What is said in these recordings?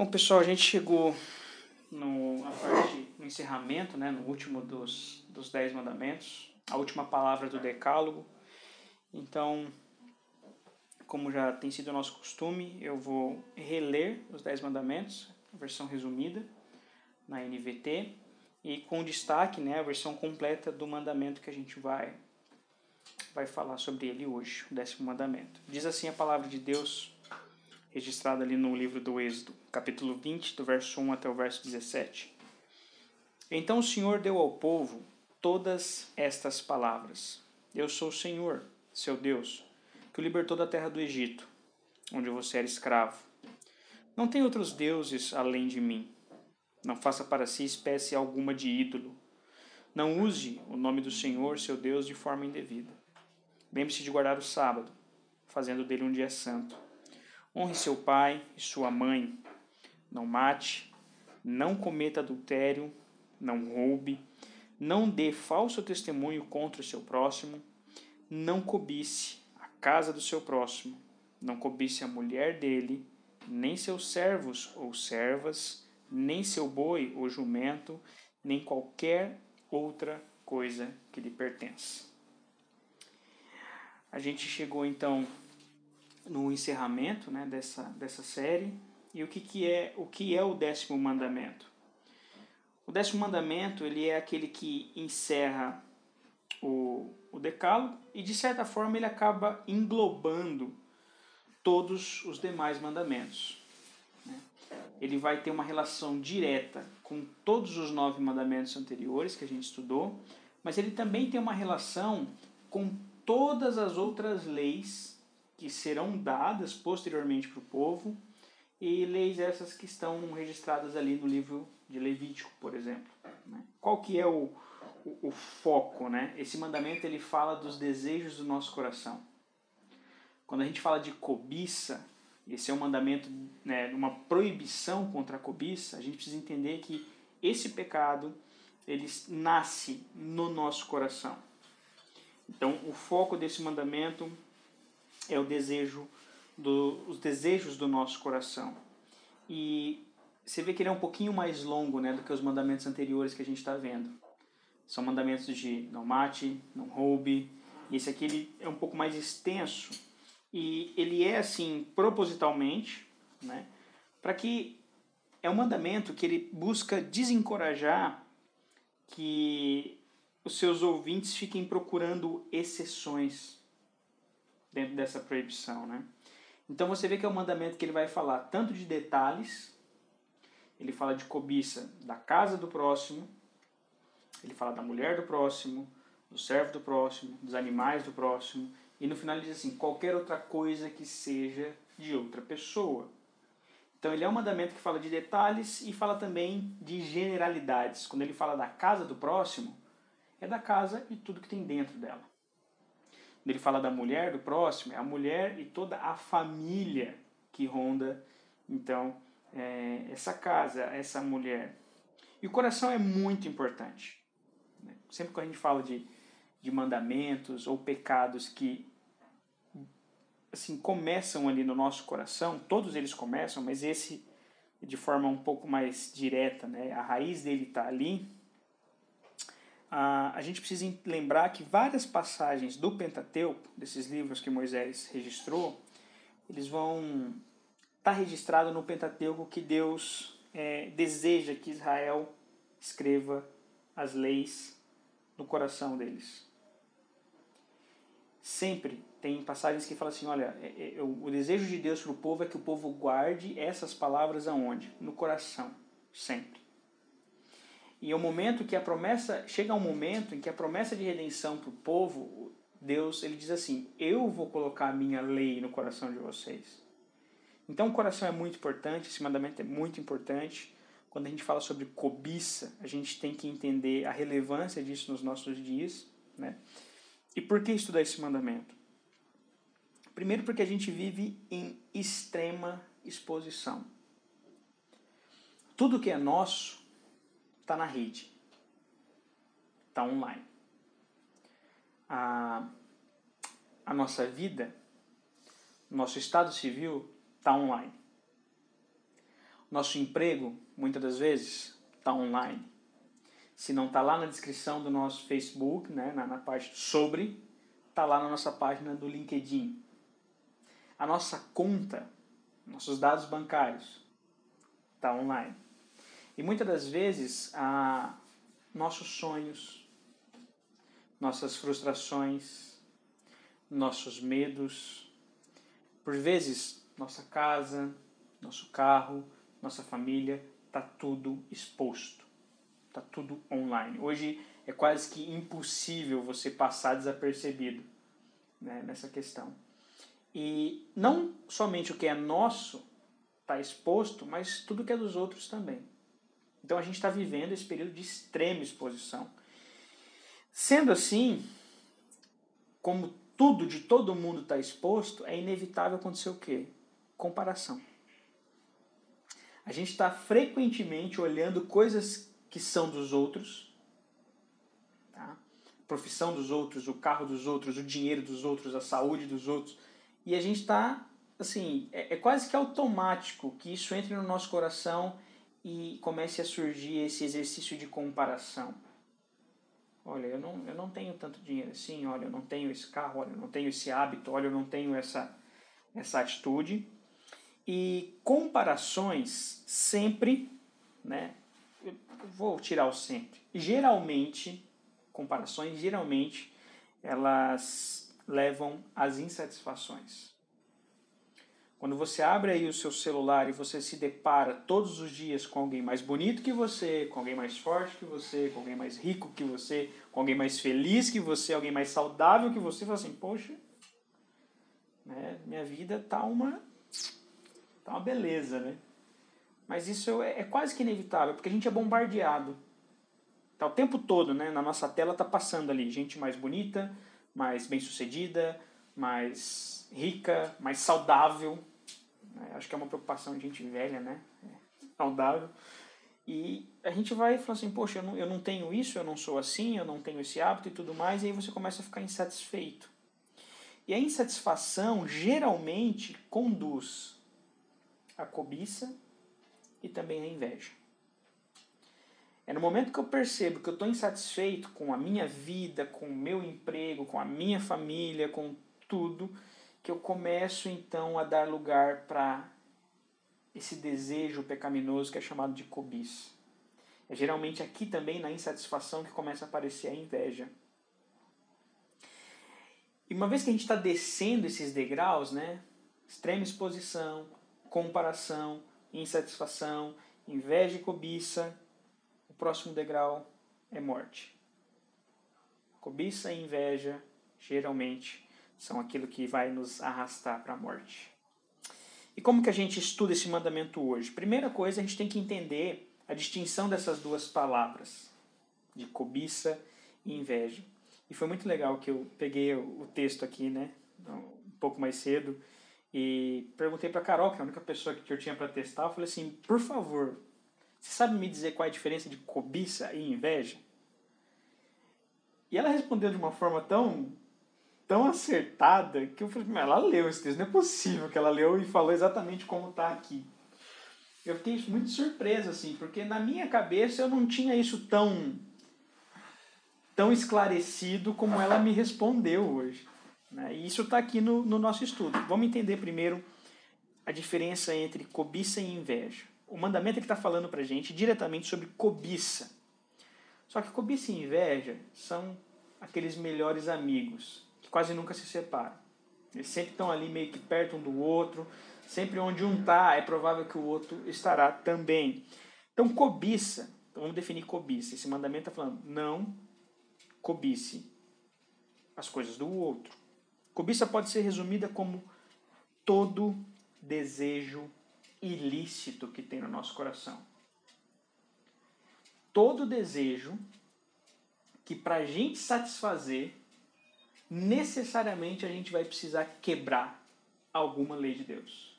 Bom, pessoal, a gente chegou no, a parte, no encerramento, né, no último dos, dos Dez Mandamentos, a última palavra do Decálogo. Então, como já tem sido nosso costume, eu vou reler os Dez Mandamentos, a versão resumida, na NVT, e com destaque né, a versão completa do mandamento que a gente vai, vai falar sobre ele hoje, o décimo mandamento. Diz assim a palavra de Deus registrada ali no livro do Êxodo, capítulo 20, do verso 1 até o verso 17. Então o Senhor deu ao povo todas estas palavras: Eu sou o Senhor, seu Deus, que o libertou da terra do Egito, onde você era escravo. Não tem outros deuses além de mim. Não faça para si espécie alguma de ídolo. Não use o nome do Senhor, seu Deus, de forma indevida. Lembre-se de guardar o sábado, fazendo dele um dia santo. Honre seu pai e sua mãe. Não mate, não cometa adultério, não roube, não dê falso testemunho contra o seu próximo, não cobice a casa do seu próximo, não cobice a mulher dele, nem seus servos ou servas, nem seu boi ou jumento, nem qualquer outra coisa que lhe pertence. A gente chegou então no encerramento né, dessa, dessa série. E o que, que, é, o que é o décimo mandamento? O décimo mandamento ele é aquele que encerra o, o decálogo e, de certa forma, ele acaba englobando todos os demais mandamentos. Né? Ele vai ter uma relação direta com todos os nove mandamentos anteriores que a gente estudou, mas ele também tem uma relação com todas as outras leis que serão dadas posteriormente para o povo, e leis essas que estão registradas ali no livro de Levítico, por exemplo. Né? Qual que é o, o, o, foco? Né? Esse mandamento ele fala dos desejos do nosso coração. Quando a gente fala de cobiça, esse é um mandamento, né, uma proibição contra a cobiça, a gente precisa entender que esse pecado ele nasce no nosso coração. Então, o foco desse mandamento é o desejo do, os desejos do nosso coração. E você vê que ele é um pouquinho mais longo né, do que os mandamentos anteriores que a gente está vendo. São mandamentos de não mate, não roube. Esse aqui ele é um pouco mais extenso. E ele é assim propositalmente, né, para que é um mandamento que ele busca desencorajar que os seus ouvintes fiquem procurando exceções dentro dessa proibição, né? Então você vê que é um mandamento que ele vai falar tanto de detalhes, ele fala de cobiça da casa do próximo, ele fala da mulher do próximo, do servo do próximo, dos animais do próximo, e no final ele diz assim, qualquer outra coisa que seja de outra pessoa. Então ele é um mandamento que fala de detalhes e fala também de generalidades. Quando ele fala da casa do próximo, é da casa e tudo que tem dentro dela ele fala da mulher do próximo, é a mulher e toda a família que ronda, então, é, essa casa, essa mulher. E o coração é muito importante. Né? Sempre que a gente fala de, de mandamentos ou pecados que assim começam ali no nosso coração, todos eles começam, mas esse de forma um pouco mais direta, né? A raiz dele está ali a, gente precisa lembrar que várias passagens do Pentateuco, desses livros que Moisés registrou, eles vão estar tá registrado no Pentateuco que Deus é, deseja que Israel escreva as leis no coração deles. Sempre tem passagens que falam assim, olha, é, é, o desejo de Deus para o povo é que o povo guarde essas palavras aonde? No coração, sempre. E o momento que a promessa chega um momento em que a promessa de redenção para o povo, Deus ele diz assim: eu vou colocar a minha lei no coração de vocês. Então o coração é muito importante, esse mandamento é muito importante. Quando a gente fala sobre cobiça, a gente tem que entender a relevância disso nos nossos dias, né? E por que estudar esse mandamento? Primeiro porque a gente vive em extrema exposição. Tudo que é nosso está na rede, está online. A, a nossa vida, nosso estado civil está online. Nosso emprego, muitas das vezes, está online. Se não está lá na descrição do nosso Facebook, né, na, na parte sobre, está lá na nossa página do LinkedIn. A nossa conta, nossos dados bancários, está online. E muitas das vezes, a, nossos sonhos, nossas frustrações, nossos medos, por vezes nossa casa, nosso carro, nossa família, está tudo exposto, está tudo online. Hoje é quase que impossível você passar desapercebido né, nessa questão. E não somente o que é nosso está exposto, mas tudo que é dos outros também. Então a gente está vivendo esse período de extrema exposição. Sendo assim, como tudo de todo mundo está exposto, é inevitável acontecer o quê? Comparação. A gente está frequentemente olhando coisas que são dos outros, tá? a profissão dos outros, o carro dos outros, o dinheiro dos outros, a saúde dos outros, e a gente está, assim, é, é quase que automático que isso entre no nosso coração e comece a surgir esse exercício de comparação. Olha, eu não, eu não tenho tanto dinheiro assim, olha, eu não tenho esse carro, olha, eu não tenho esse hábito, olha, eu não tenho essa, essa atitude. E comparações sempre, né? Vou tirar o sempre. Geralmente, comparações, geralmente, elas levam às insatisfações. Quando você abre aí o seu celular e você se depara todos os dias com alguém mais bonito que você, com alguém mais forte que você, com alguém mais rico que você, com alguém mais feliz que você, alguém mais saudável que você, fala assim, poxa, né, minha vida tá uma tá uma beleza, né? Mas isso é, é quase que inevitável, porque a gente é bombardeado. Tá o tempo todo, né? Na nossa tela tá passando ali gente mais bonita, mais bem-sucedida, mais rica, mais saudável? Acho que é uma preocupação de gente velha, né? É, saudável. E a gente vai falando assim, poxa, eu não, eu não tenho isso, eu não sou assim, eu não tenho esse hábito e tudo mais, e aí você começa a ficar insatisfeito. E a insatisfação geralmente conduz à cobiça e também à inveja. É no momento que eu percebo que eu estou insatisfeito com a minha vida, com o meu emprego, com a minha família, com tudo, que eu começo então a dar lugar para esse desejo pecaminoso que é chamado de cobiça. É geralmente aqui também na insatisfação que começa a aparecer a inveja. E uma vez que a gente está descendo esses degraus, né? Extrema exposição, comparação, insatisfação, inveja e cobiça, o próximo degrau é morte. Cobiça e inveja, geralmente, são aquilo que vai nos arrastar para a morte. E como que a gente estuda esse mandamento hoje? Primeira coisa, a gente tem que entender a distinção dessas duas palavras, de cobiça e inveja. E foi muito legal que eu peguei o texto aqui, né, um pouco mais cedo, e perguntei para Carol, que é a única pessoa que eu tinha para testar, eu falei assim, por favor, você sabe me dizer qual é a diferença de cobiça e inveja? E ela respondeu de uma forma tão tão acertada que eu falei, mas ela leu esse texto, não é possível que ela leu e falou exatamente como está aqui. Eu fiquei muito surpreso, assim, porque na minha cabeça eu não tinha isso tão, tão esclarecido como ela me respondeu hoje. Né? E isso está aqui no, no nosso estudo. Vamos entender primeiro a diferença entre cobiça e inveja. O mandamento é que está falando para gente diretamente sobre cobiça. Só que cobiça e inveja são aqueles melhores amigos quase nunca se separam. Eles sempre estão ali meio que perto um do outro. Sempre onde um está, é provável que o outro estará também. Então, cobiça. Vamos definir cobiça. Esse mandamento está falando, não cobice as coisas do outro. Cobiça pode ser resumida como todo desejo ilícito que tem no nosso coração. Todo desejo que para a gente satisfazer necessariamente a gente vai precisar quebrar alguma lei de Deus.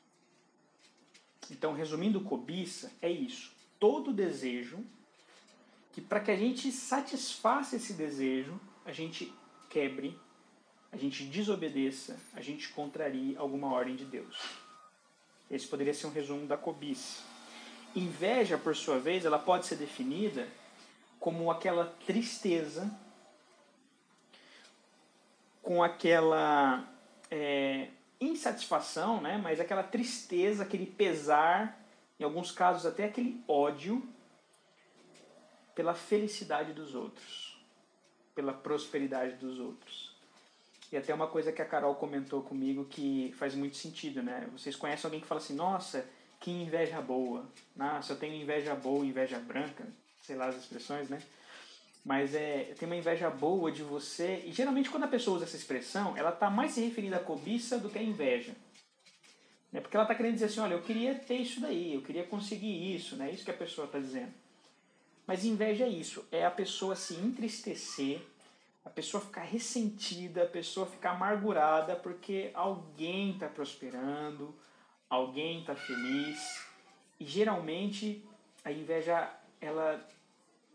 Então, resumindo, cobiça é isso. Todo desejo que para que a gente satisfaça esse desejo, a gente quebre, a gente desobedeça, a gente contrarie alguma ordem de Deus. Esse poderia ser um resumo da cobiça. inveja, por sua vez, ela pode ser definida como aquela tristeza, com aquela é, insatisfação, né? mas aquela tristeza, aquele pesar, em alguns casos até aquele ódio pela felicidade dos outros, pela prosperidade dos outros. E até uma coisa que a Carol comentou comigo que faz muito sentido, né? Vocês conhecem alguém que fala assim, nossa, que inveja boa. Nossa, eu tenho inveja boa, inveja branca, sei lá as expressões, né? Mas é, tem uma inveja boa de você. E geralmente quando a pessoa usa essa expressão, ela está mais se referindo à cobiça do que à inveja. Né? Porque ela está querendo dizer assim, olha, eu queria ter isso daí, eu queria conseguir isso, né? Isso que a pessoa está dizendo. Mas inveja é isso, é a pessoa se entristecer, a pessoa ficar ressentida, a pessoa ficar amargurada porque alguém está prosperando, alguém está feliz. E geralmente a inveja, ela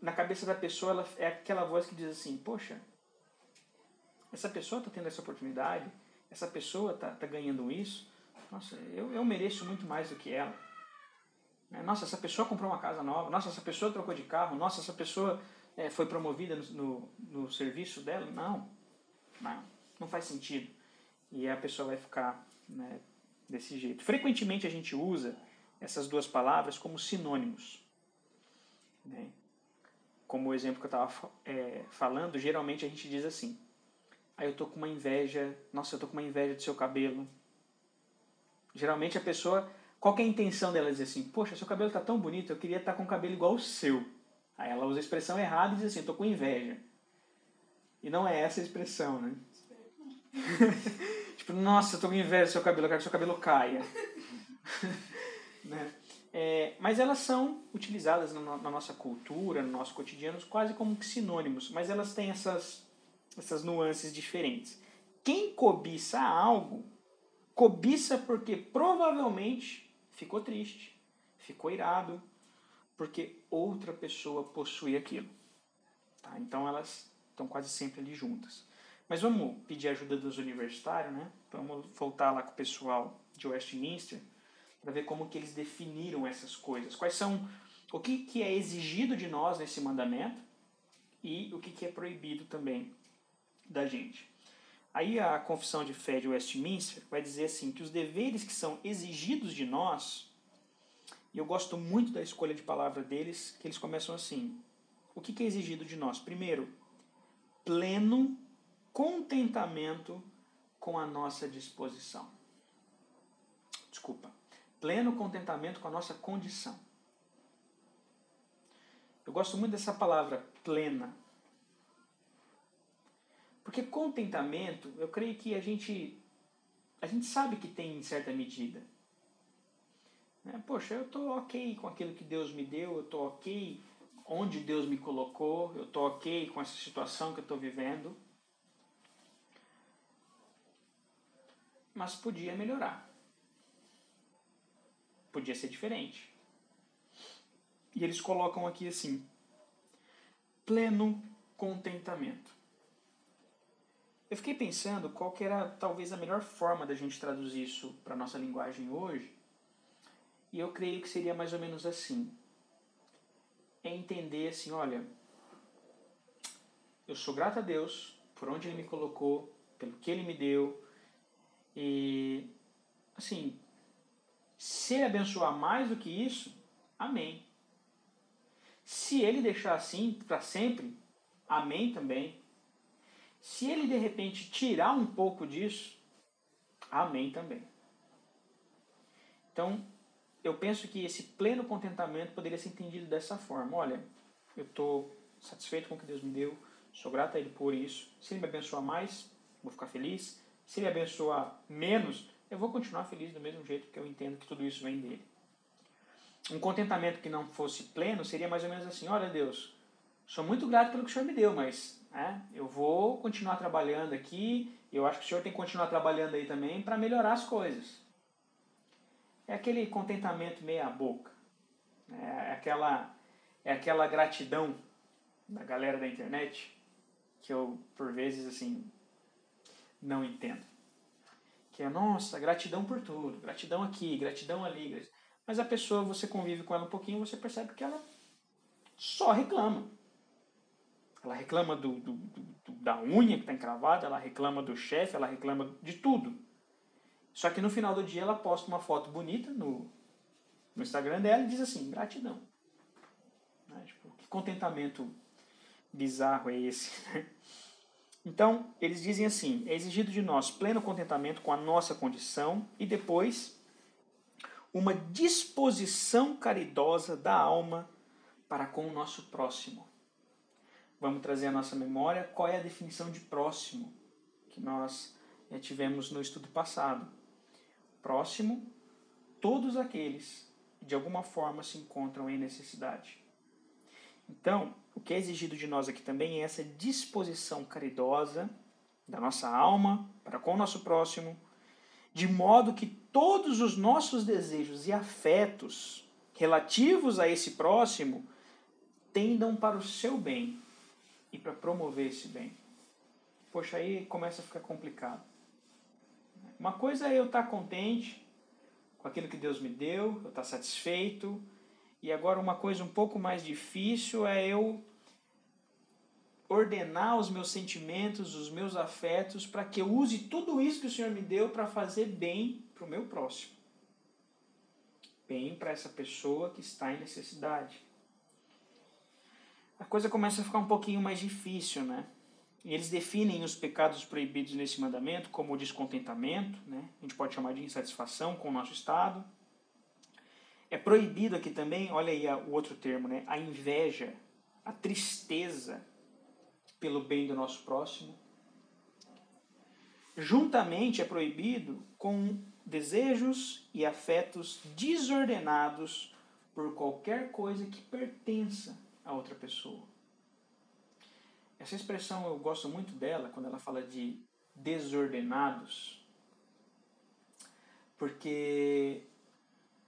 na cabeça da pessoa, ela é aquela voz que diz assim: Poxa, essa pessoa está tendo essa oportunidade, essa pessoa está tá ganhando isso, nossa, eu, eu mereço muito mais do que ela. Né? Nossa, essa pessoa comprou uma casa nova, nossa, essa pessoa trocou de carro, nossa, essa pessoa é, foi promovida no, no, no serviço dela. Não, não, não faz sentido. E a pessoa vai ficar né, desse jeito. Frequentemente a gente usa essas duas palavras como sinônimos. Né? Como o exemplo que eu estava é, falando, geralmente a gente diz assim: aí ah, eu tô com uma inveja, nossa, eu tô com uma inveja do seu cabelo. Geralmente a pessoa, qual é a intenção dela dizer assim: poxa, seu cabelo tá tão bonito, eu queria estar tá com um cabelo igual o seu. Aí ela usa a expressão errada e diz assim: tô com inveja. E não é essa a expressão, né? tipo, nossa, eu tô com inveja do seu cabelo, eu quero que seu cabelo caia. né? É, mas elas são utilizadas na, na, nossa cultura, no nosso cotidiano, quase como sinônimos, mas elas têm essas, essas nuances diferentes. Quem cobiça algo, cobiça porque provavelmente ficou triste, ficou irado, porque outra pessoa possui aquilo. Tá? Então elas estão quase sempre ali juntas. Mas vamos pedir ajuda dos universitários, né? Vamos voltar lá com o pessoal de Westminster para ver como que eles definiram essas coisas. Quais são o que, que é exigido de nós nesse mandamento e o que, que é proibido também da gente. Aí a Confissão de Fé de Westminster vai dizer assim que os deveres que são exigidos de nós, e eu gosto muito da escolha de palavra deles, que eles começam assim: o que, que é exigido de nós? Primeiro, pleno contentamento com a nossa disposição. Desculpa pleno contentamento com a nossa condição. Eu gosto muito dessa palavra plena. Porque contentamento, eu creio que a gente a gente sabe que tem em certa medida. Né? Poxa, eu estou ok com aquilo que Deus me deu, eu estou ok onde Deus me colocou, eu estou ok com essa situação que eu estou vivendo. Mas podia melhorar podia ser diferente. E eles colocam aqui assim: pleno contentamento. Eu fiquei pensando qual que era talvez a melhor forma da gente traduzir isso para nossa linguagem hoje. E eu creio que seria mais ou menos assim. É entender assim, olha, eu sou grato a Deus por onde Ele me colocou, pelo que Ele me deu. E, assim, se ele abençoar mais do que isso, amém. Se ele deixar assim para sempre, amém também. Se ele de repente tirar um pouco disso, amém também. Então, eu penso que esse pleno contentamento poderia ser entendido dessa forma: olha, eu estou satisfeito com o que Deus me deu, sou grato a Ele por isso. Se Ele me abençoar mais, vou ficar feliz. Se Ele abençoar menos, eu vou continuar feliz do mesmo jeito que eu entendo que tudo isso vem dele. Um contentamento que não fosse pleno seria mais ou menos assim: olha, Deus, sou muito grato pelo que o Senhor me deu, mas né, eu vou continuar trabalhando aqui, eu acho que o Senhor tem que continuar trabalhando aí também para melhorar as coisas. É aquele contentamento meia-boca, né, é aquela, é aquela gratidão da galera da internet que eu, por vezes, assim, não entendo que é, nossa, gratidão por tudo, gratidão aqui, gratidão ali. Mas a pessoa, você convive com ela um pouquinho, você percebe que ela só reclama. Ela reclama do, do, do da unha que está encravada, ela reclama do chefe, ela reclama de tudo. Só que no final do dia ela posta uma foto bonita no, no Instagram dela e diz assim, gratidão. Né? Tipo, que contentamento bizarro é esse? Então, eles dizem assim, é exigido de nós pleno contentamento com a nossa condição e depois uma disposição caridosa da alma para com o nosso próximo. Vamos trazer à nossa memória qual é a definição de próximo que nós eh, tivemos no estudo passado. Próximo, todos aqueles que de alguma forma se encontram em necessidade. Então, o que é exigido de nós aqui também é essa disposição caridosa da nossa alma para com o nosso próximo, de modo que todos os nossos desejos e afetos relativos a esse próximo tendam para o seu bem e para promover esse bem. Poxa, aí começa a ficar complicado. Uma coisa é eu estar contente com aquilo que Deus me deu, eu estar satisfeito, e agora uma coisa um pouco mais difícil é eu ordenar os meus sentimentos, os meus afetos, para que eu use tudo isso que o Senhor me deu para fazer bem para o meu próximo. Bem para essa pessoa que está em necessidade. A coisa começa a ficar um pouquinho mais difícil, né? E eles definem os pecados proibidos nesse mandamento como o descontentamento, né? a gente pode chamar de insatisfação com o nosso estado. É proibido aqui também, olha aí o outro termo, né? a inveja, a tristeza pelo bem do nosso próximo. Juntamente é proibido com desejos e afetos desordenados por qualquer coisa que pertença a outra pessoa. Essa expressão eu gosto muito dela quando ela fala de desordenados, porque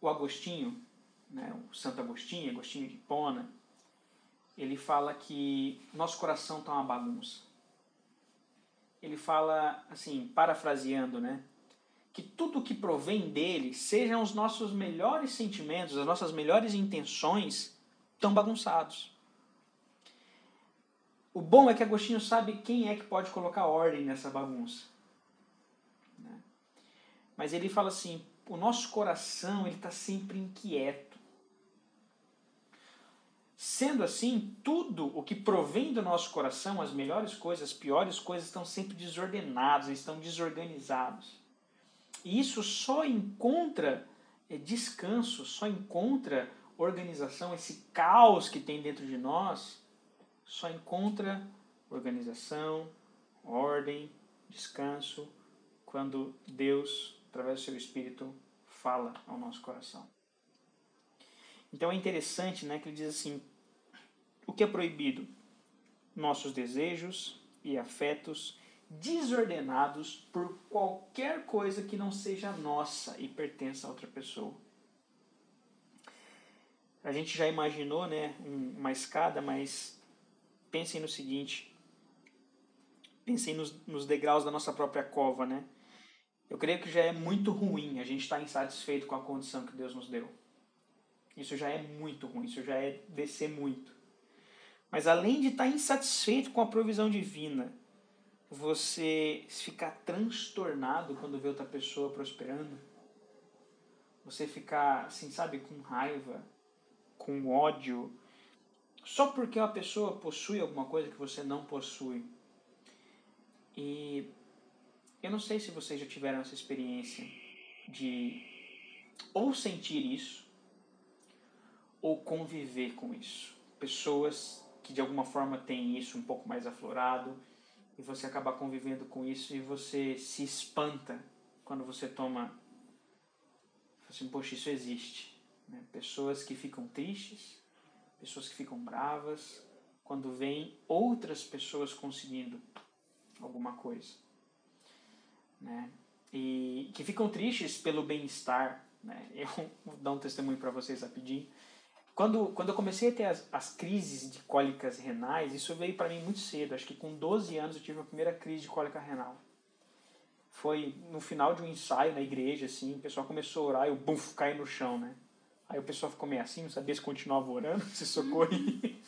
o Agostinho, né, o Santo Agostinho, Agostinho de Hipona, ele fala que nosso coração está uma bagunça. Ele fala, assim, parafraseando, né? Que tudo que provém dele, sejam os nossos melhores sentimentos, as nossas melhores intenções, estão bagunçados. O bom é que Agostinho sabe quem é que pode colocar ordem nessa bagunça. Né? Mas ele fala assim: o nosso coração ele está sempre inquieto. Sendo assim, tudo o que provém do nosso coração, as melhores coisas, as piores coisas, estão sempre desordenados, estão desorganizados. E isso só encontra é, descanso, só encontra organização, esse caos que tem dentro de nós, só encontra organização, ordem, descanso, quando Deus, através do seu Espírito, fala ao nosso coração. Então é interessante né, que ele diz assim: o que é proibido? Nossos desejos e afetos desordenados por qualquer coisa que não seja nossa e pertença a outra pessoa. A gente já imaginou né, uma escada, mas pensem no seguinte: pensem nos, nos degraus da nossa própria cova. Né? Eu creio que já é muito ruim a gente estar insatisfeito com a condição que Deus nos deu. Isso já é muito ruim, isso já é descer muito. Mas além de estar insatisfeito com a provisão divina, você ficar transtornado quando vê outra pessoa prosperando, você ficar, assim, sabe, com raiva, com ódio, só porque uma pessoa possui alguma coisa que você não possui. E eu não sei se vocês já tiveram essa experiência de ou sentir isso, ou conviver com isso. Pessoas que de alguma forma têm isso um pouco mais aflorado e você acaba convivendo com isso e você se espanta quando você toma assim, poxa, isso existe. Né? Pessoas que ficam tristes, pessoas que ficam bravas quando veem outras pessoas conseguindo alguma coisa. Né? E que ficam tristes pelo bem-estar. Né? Eu vou dar um testemunho para vocês rapidinho. Quando, quando eu comecei a ter as, as crises de cólicas renais, isso veio para mim muito cedo. Acho que com 12 anos eu tive a primeira crise de cólica renal. Foi no final de um ensaio na igreja, assim, o pessoal começou a orar e eu, buf, caí no chão, né? Aí o pessoal ficou meio assim, não sabia se continuava orando, se socorria.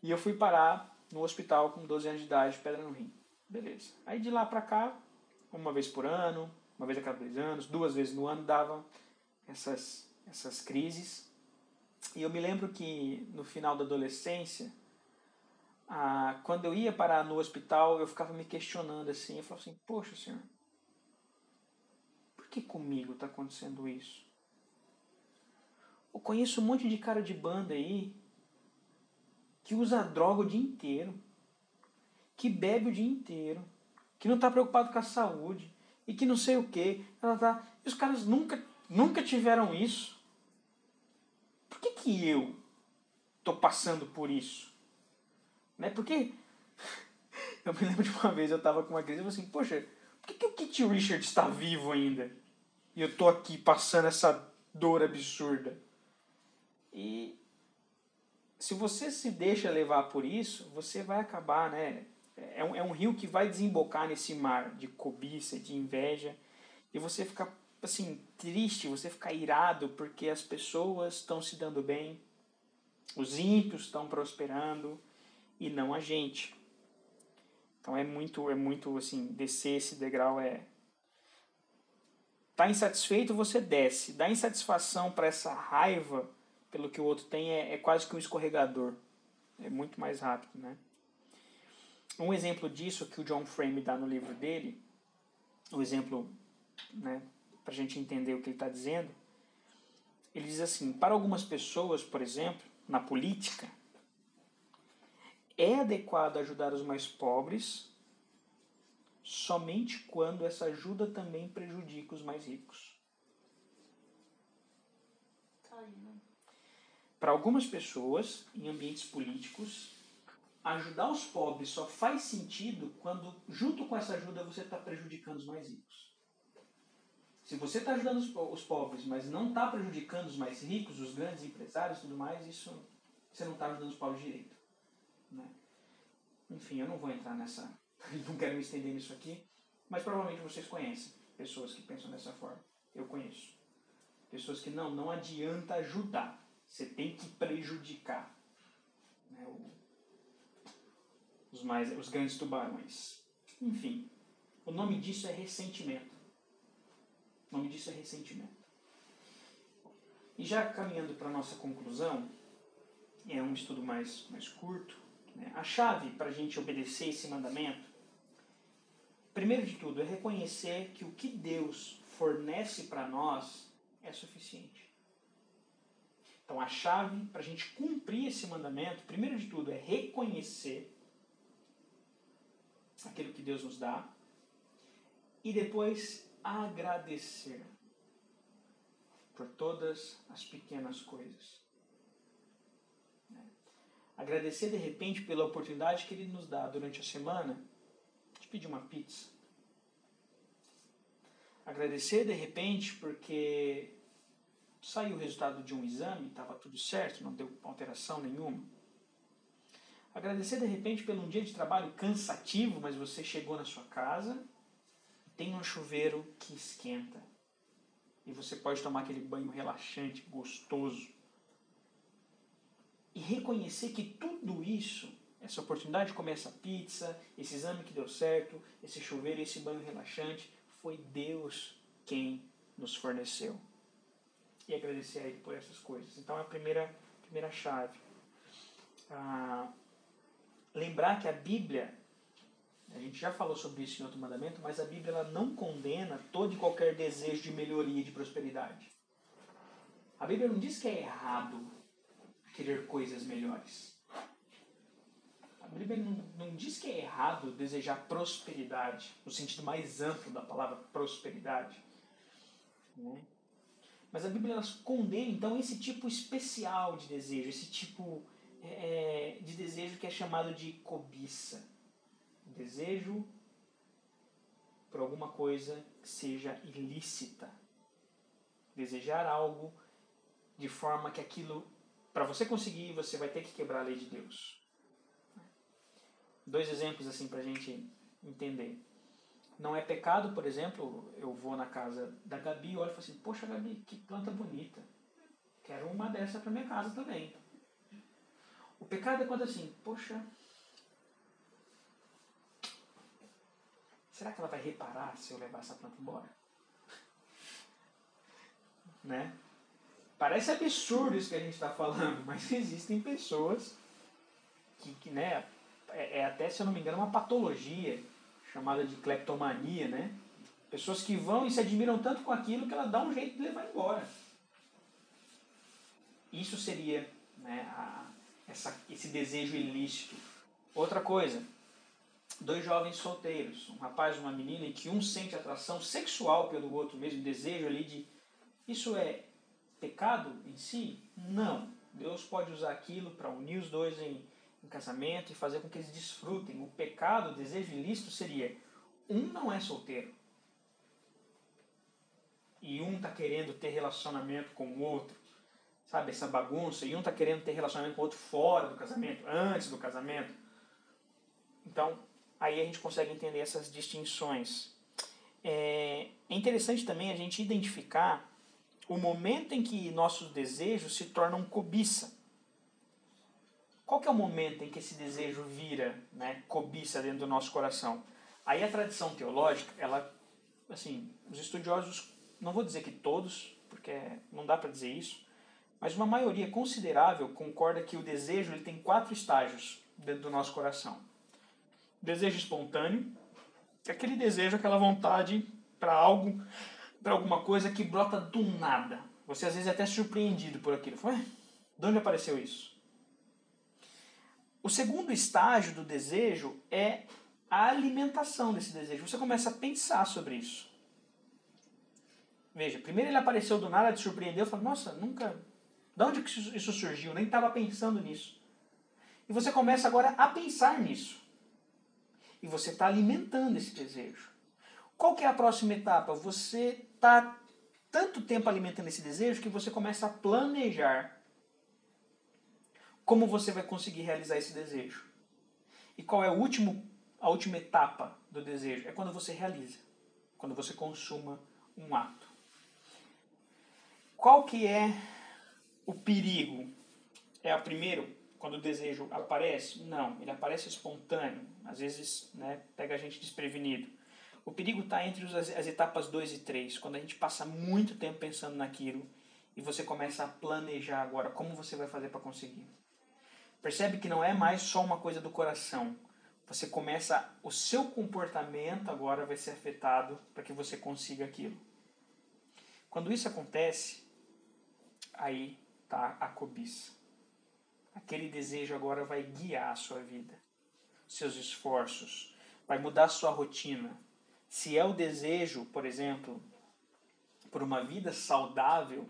e eu fui parar no hospital com 12 anos de idade, pedra no rim. Beleza. Aí de lá pra cá, uma vez por ano, uma vez a cada dois anos, duas vezes no ano, dava essas, essas crises. E eu me lembro que no final da adolescência, ah, quando eu ia parar no hospital, eu ficava me questionando assim. Eu falava assim: Poxa, senhor, por que comigo está acontecendo isso? Eu conheço um monte de cara de banda aí que usa droga o dia inteiro, que bebe o dia inteiro, que não está preocupado com a saúde e que não sei o que. E os caras nunca, nunca tiveram isso. Por que, que eu estou passando por isso? Né? Porque eu me lembro de uma vez eu estava com uma crise e falei assim, poxa, por que, que o Kit Richard está vivo ainda? E eu tô aqui passando essa dor absurda. E se você se deixa levar por isso, você vai acabar, né? É um, é um rio que vai desembocar nesse mar de cobiça, de inveja, e você fica assim triste, você fica irado porque as pessoas estão se dando bem, os ímpios estão prosperando, e não a gente. Então é muito, é muito assim, descer esse degrau é. Tá insatisfeito, você desce. Dá insatisfação para essa raiva pelo que o outro tem é, é quase que um escorregador. É muito mais rápido, né? Um exemplo disso que o John Frame dá no livro dele, o um exemplo, né, para a gente entender o que ele está dizendo, ele diz assim: para algumas pessoas, por exemplo, na política, é adequado ajudar os mais pobres somente quando essa ajuda também prejudica os mais ricos. Tá né? Para algumas pessoas, em ambientes políticos, ajudar os pobres só faz sentido quando, junto com essa ajuda, você está prejudicando os mais ricos. Se você está ajudando os, pobres, mas não está prejudicando os mais ricos, os grandes empresários e tudo mais, isso você não está ajudando os pobres direito. Né? Enfim, eu não vou entrar nessa. não quero me estender nisso aqui, mas provavelmente vocês conhecem pessoas que pensam dessa forma. Eu conheço. Pessoas que não, não adianta ajudar. Você tem que prejudicar. Né, o, os, mais, os grandes tubarões. Enfim, o nome disso é ressentimento. O nome disso é ressentimento. E já caminhando para a nossa conclusão, é um estudo mais, mais curto, né? A chave para a gente obedecer esse mandamento, primeiro de tudo, é reconhecer que o que Deus fornece para nós é suficiente. Então, a chave para a gente cumprir esse mandamento, primeiro de tudo, é reconhecer aquilo que Deus nos dá e depois agradecer por todas as pequenas coisas. Agradecer de repente pela oportunidade que Ele nos dá durante a semana de pedir uma pizza. Agradecer de repente porque saiu o resultado de um exame, estava tudo certo, não deu alteração nenhuma. Agradecer de repente pelo um dia de trabalho cansativo, mas você chegou na sua casa e tem um chuveiro que esquenta. E você pode tomar aquele banho relaxante, gostoso e reconhecer que tudo isso, essa oportunidade de comer essa pizza, esse exame que deu certo, esse chuveiro, esse banho relaxante, foi Deus quem nos forneceu. E agradecer a Ele por essas coisas. Então é a primeira, primeira chave. Ah, lembrar que a Bíblia, a gente já falou sobre isso em outro mandamento, mas a Bíblia ela não condena todo e qualquer desejo de melhoria e de prosperidade. A Bíblia não diz que é errado querer coisas melhores. A Bíblia não, não diz que é errado desejar prosperidade, no sentido mais amplo da palavra prosperidade. Né? Mas a Bíblia condena então esse tipo especial de desejo, esse tipo é, de desejo que é chamado de cobiça. Desejo por alguma coisa que seja ilícita. Desejar algo de forma que aquilo para você conseguir, você vai ter que quebrar a lei de Deus. Dois exemplos assim para a gente entender. Não é pecado, por exemplo, eu vou na casa da Gabi e olho e falo assim, poxa Gabi, que planta bonita. quero uma dessa para minha casa também. O pecado é quando assim, poxa, será que ela vai reparar se eu levar essa planta embora? né? Parece absurdo isso que a gente está falando, mas existem pessoas que, que né, é, é, até, se eu não me engano, uma patologia chamada de cleptomania, né? Pessoas que vão e se admiram tanto com aquilo que ela dá um jeito de levar embora. Isso seria né, a, essa, esse desejo ilícito. Outra coisa, dois jovens solteiros, um rapaz e uma menina, em que um sente atração sexual pelo outro, mesmo desejo ali de. Isso é pecado em si? Não. Deus pode usar aquilo para unir os dois em, em casamento e fazer com que eles desfrutem. O pecado, o desejo ilícito seria: um não é solteiro. E um está querendo ter relacionamento com o outro sabe, essa bagunça, e um está querendo ter relacionamento com o outro fora do casamento, antes do casamento. Então, aí a gente consegue entender essas distinções. É, é interessante também a gente identificar o momento em que nossos desejos se tornam cobiça. Qual que é o momento em que esse desejo vira né, cobiça dentro do nosso coração? Aí a tradição teológica, ela, assim, os estudiosos, não vou dizer que todos, porque não dá para dizer isso, mas uma maioria considerável concorda que o desejo ele tem quatro estágios dentro do nosso coração. Desejo espontâneo, é aquele desejo, aquela vontade para algo, para alguma coisa que brota do nada. Você às vezes é até surpreendido por aquilo. Foi? De onde apareceu isso? O segundo estágio do desejo é a alimentação desse desejo. Você começa a pensar sobre isso. Veja, primeiro ele apareceu do nada, te surpreendeu, falou, nossa, nunca de onde que isso surgiu? Nem estava pensando nisso. E você começa agora a pensar nisso. E você está alimentando esse desejo. Qual que é a próxima etapa? Você está tanto tempo alimentando esse desejo que você começa a planejar como você vai conseguir realizar esse desejo. E qual é o último, a última etapa do desejo? É quando você realiza, quando você consuma um ato. Qual que é o perigo é o primeiro, quando o desejo aparece? Não, ele aparece espontâneo. Às vezes né, pega a gente desprevenido. O perigo está entre as, as etapas 2 e 3, quando a gente passa muito tempo pensando naquilo e você começa a planejar agora como você vai fazer para conseguir. Percebe que não é mais só uma coisa do coração. Você começa, o seu comportamento agora vai ser afetado para que você consiga aquilo. Quando isso acontece, aí tá a cobiça. Aquele desejo agora vai guiar a sua vida, seus esforços, vai mudar a sua rotina. Se é o desejo, por exemplo, por uma vida saudável,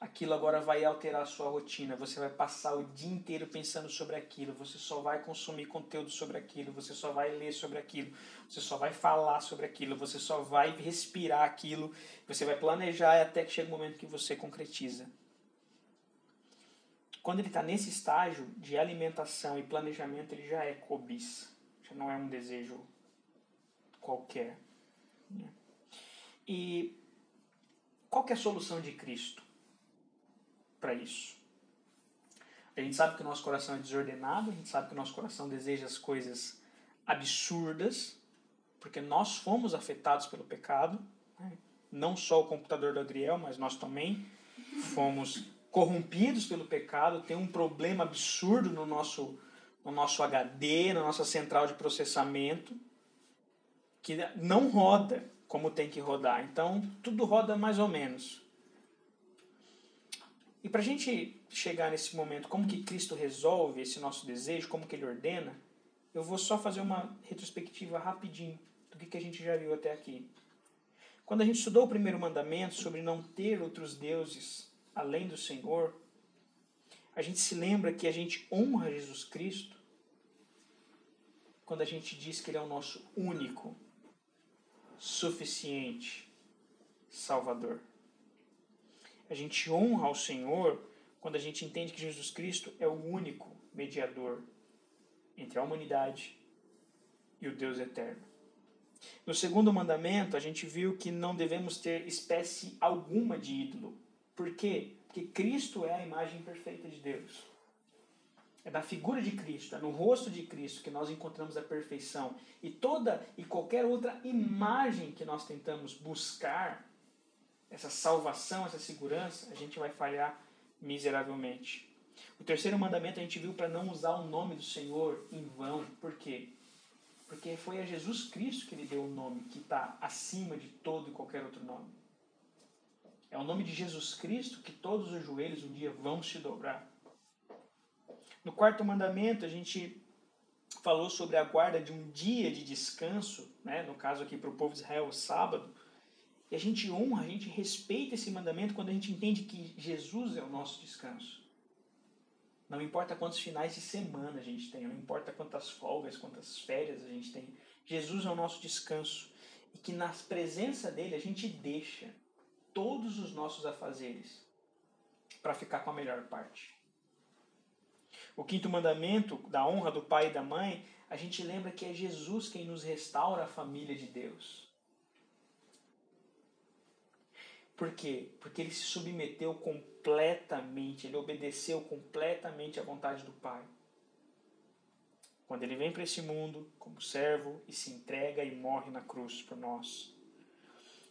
aquilo agora vai alterar a sua rotina. Você vai passar o dia inteiro pensando sobre aquilo, você só vai consumir conteúdo sobre aquilo, você só vai ler sobre aquilo, você só vai falar sobre aquilo, você só vai respirar aquilo, você vai planejar até que chega o momento que você concretiza. Quando ele está nesse estágio de alimentação e planejamento, ele já é cobiça, já não é um desejo qualquer. Né? E qual é a solução de Cristo para isso? A gente sabe que o nosso coração é desordenado, a gente sabe que o nosso coração deseja as coisas absurdas, porque nós fomos afetados pelo pecado, né? não só o computador do Adriel, mas nós também fomos corrompidos pelo pecado, tem um problema absurdo no nosso, no nosso HD, na nossa central de processamento, que não roda como tem que rodar. Então, tudo roda mais ou menos. E para a gente chegar nesse momento, como que Cristo resolve esse nosso desejo, como que Ele ordena, eu vou só fazer uma retrospectiva rapidinho do que, que a gente já viu até aqui. Quando a gente estudou o primeiro mandamento sobre não ter outros deuses além do Senhor, a gente se lembra que a gente honra Jesus Cristo quando a gente diz que Ele é o nosso único, suficiente Salvador. A gente honra ao Senhor quando a gente entende que Jesus Cristo é o único mediador entre a humanidade e o Deus eterno. No segundo mandamento, a gente viu que não devemos ter espécie alguma de ídolo Por quê? Porque Cristo é a imagem perfeita de Deus. É da figura de Cristo, é no rosto de Cristo que nós encontramos a perfeição. E toda e qualquer outra imagem que nós tentamos buscar, essa salvação, essa segurança, a gente vai falhar miseravelmente. O terceiro mandamento a gente viu para não usar o nome do Senhor em vão. Por quê? Porque foi a Jesus Cristo que ele deu o nome que está acima de todo e qualquer outro nome. É o nome de Jesus Cristo que todos os joelhos um dia vão se dobrar. No quarto mandamento, a gente falou sobre a guarda de um dia de descanso, né? no caso aqui para o povo de Israel, o sábado. E a gente honra, a gente respeita esse mandamento quando a gente entende que Jesus é o nosso descanso. Não importa quantos finais de semana a gente tem, não importa quantas folgas, quantas férias a gente tem. Jesus é o nosso descanso. E que na presença dele a gente deixa todos os nossos afazeres para ficar com a melhor parte. O quinto mandamento, da honra do pai e da mãe, a gente lembra que é Jesus quem nos restaura a família de Deus. Por quê? Porque ele se submeteu completamente, ele obedeceu completamente à vontade do Pai. Quando ele vem para esse mundo como servo e se entrega e morre na cruz por nós.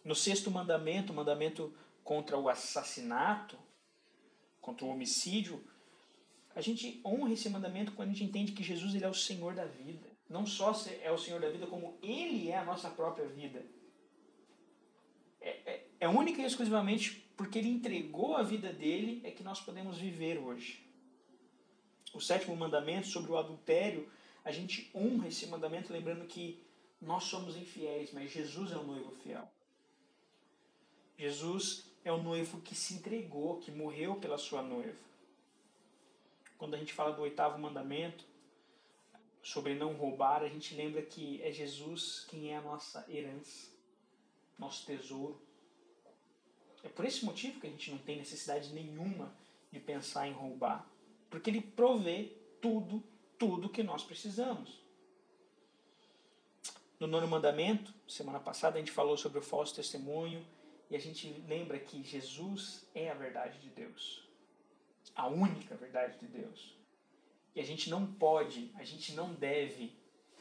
No sexto mandamento, o mandamento contra o assassinato, contra o homicídio, a gente honra esse mandamento quando a gente entende que Jesus ele é o Senhor da vida. Não só é o Senhor da vida, como Ele é a nossa própria vida. É, é, é única e exclusivamente porque Ele entregou a vida dele é que nós podemos viver hoje. O sétimo mandamento sobre o adultério, a gente honra esse mandamento lembrando que nós somos infiéis, mas Jesus é o noivo fiel. Jesus é o noivo que se entregou, que morreu pela sua noiva quando a gente fala do oitavo mandamento, sobre não roubar, a gente lembra que é Jesus quem é a nossa herança, nosso tesouro. É por esse motivo que a gente não tem necessidade nenhuma de pensar em roubar, porque ele provê tudo, tudo que nós precisamos. No nono mandamento, semana passada, a gente falou sobre o falso testemunho e a gente lembra que Jesus é a verdade de Deus a única verdade de Deus. E a gente não pode, a gente não deve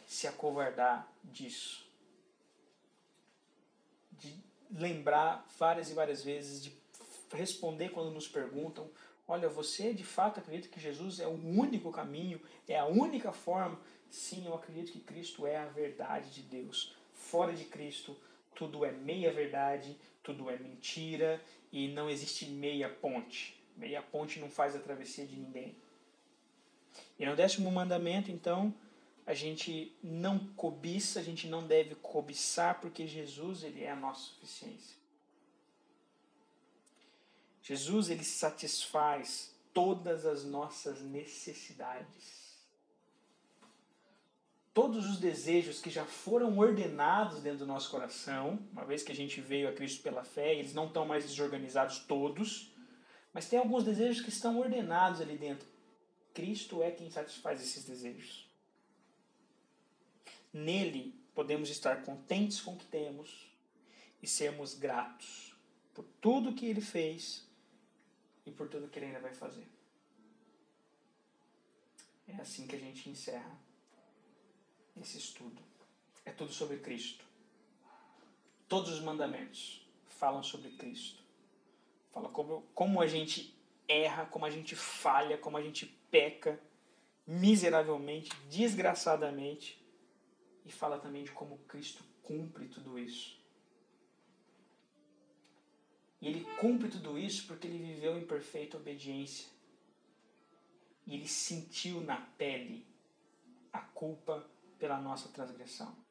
se acovardar disso. De lembrar várias e várias vezes, de responder quando nos perguntam: olha, você de fato acredita que Jesus é o único caminho, é a única forma? Sim, eu acredito que Cristo é a verdade de Deus. Fora de Cristo, tudo é meia verdade, tudo é mentira e não existe meia ponte. Meia ponte não faz a travessia de ninguém. E no décimo mandamento, então, a gente não cobiça, a gente não deve cobiçar, porque Jesus ele é a nossa suficiência. Jesus ele satisfaz todas as nossas necessidades. Todos os desejos que já foram ordenados dentro do nosso coração, uma vez que a gente veio a Cristo pela fé, eles não estão mais desorganizados todos, mas tem alguns desejos que estão ordenados ali dentro. Cristo é quem satisfaz esses desejos. Nele podemos estar contentes com o que temos e sermos gratos por tudo que ele fez e por tudo que ele ainda vai fazer. É assim que a gente encerra esse estudo. É tudo sobre Cristo. Todos os mandamentos falam sobre Cristo. Fala como, como a gente erra, como a gente falha, como a gente peca miseravelmente, desgraçadamente. E fala também de como Cristo cumpre tudo isso. E ele cumpre tudo isso porque ele viveu em perfeita obediência. E ele sentiu na pele a culpa pela nossa transgressão.